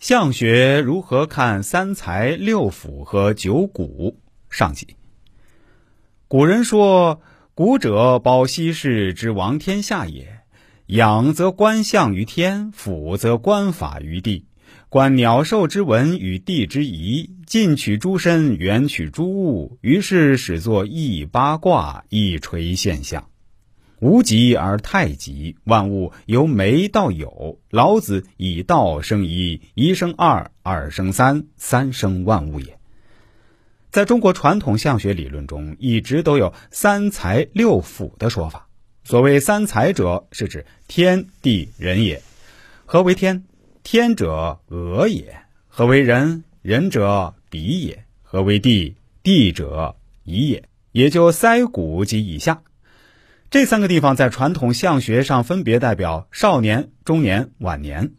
相学如何看三才六腑和九谷？上集。古人说：“古者保奚氏之王天下也。养则观象于天，辅则观法于地。观鸟兽之文与地之宜，近取诸身，远取诸物，于是始作一八卦，一垂现象。”无极而太极，万物由没到有。老子以道生一，一生二，二生三，三生万物也。在中国传统相学理论中，一直都有三才六腑的说法。所谓三才者，是指天地人也。何为天？天者鹅也。何为人？人者鼻也。何为地？地者乙也。也就腮骨及以下。这三个地方在传统相学上分别代表少年、中年、晚年。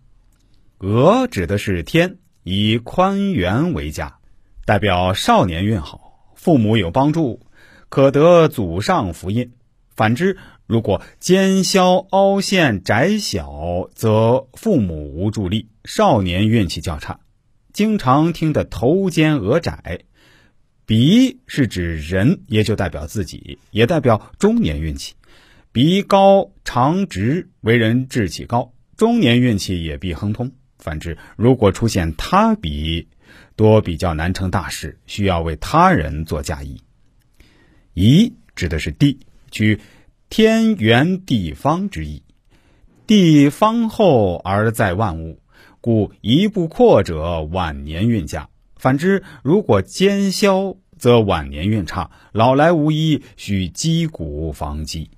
额指的是天，以宽圆为佳，代表少年运好，父母有帮助，可得祖上福荫。反之，如果尖削凹陷窄小，则父母无助力，少年运气较差。经常听得头尖额窄。鼻是指人，也就代表自己，也代表中年运气。鼻高长直，为人志气高，中年运气也必亨通。反之，如果出现他鼻，多比较难成大事，需要为他人做嫁衣。宜指的是地，取天圆地方之意。地方厚而在万物，故一步阔者晚年运佳。反之，如果尖削，则晚年运差，老来无依，需击鼓防饥。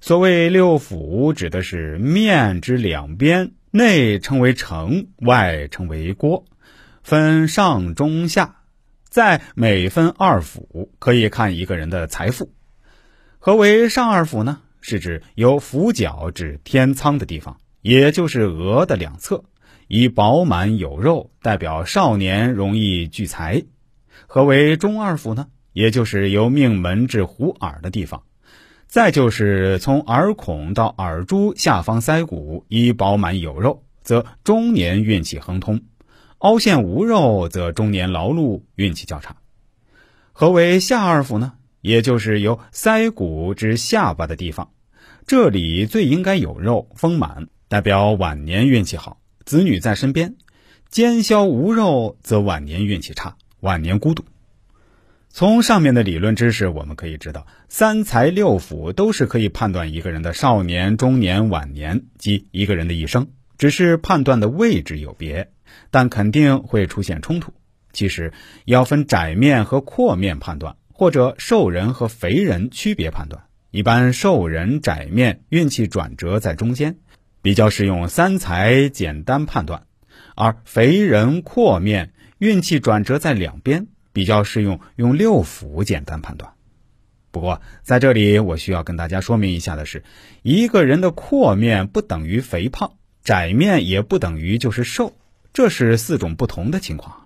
所谓六腑，指的是面之两边，内称为城，外称为郭，分上中下，再每分二腑，可以看一个人的财富。何为上二腑呢？是指由腑角至天仓的地方，也就是额的两侧，以饱满有肉，代表少年容易聚财。何为中二府呢？也就是由命门至虎耳的地方。再就是从耳孔到耳珠下方腮骨，以饱满有肉，则中年运气亨通；凹陷无肉，则中年劳碌，运气较差。何为下二府呢？也就是由腮骨至下巴的地方，这里最应该有肉丰满，代表晚年运气好，子女在身边；奸枭无肉，则晚年运气差，晚年孤独。从上面的理论知识，我们可以知道，三才六腑都是可以判断一个人的少年、中年、晚年及一个人的一生，只是判断的位置有别，但肯定会出现冲突。其实要分窄面和阔面判断，或者瘦人和肥人区别判断。一般瘦人窄面运气转折在中间，比较适用三才简单判断；而肥人阔面运气转折在两边。比较适用用六腑简单判断，不过在这里我需要跟大家说明一下的是，一个人的阔面不等于肥胖，窄面也不等于就是瘦，这是四种不同的情况。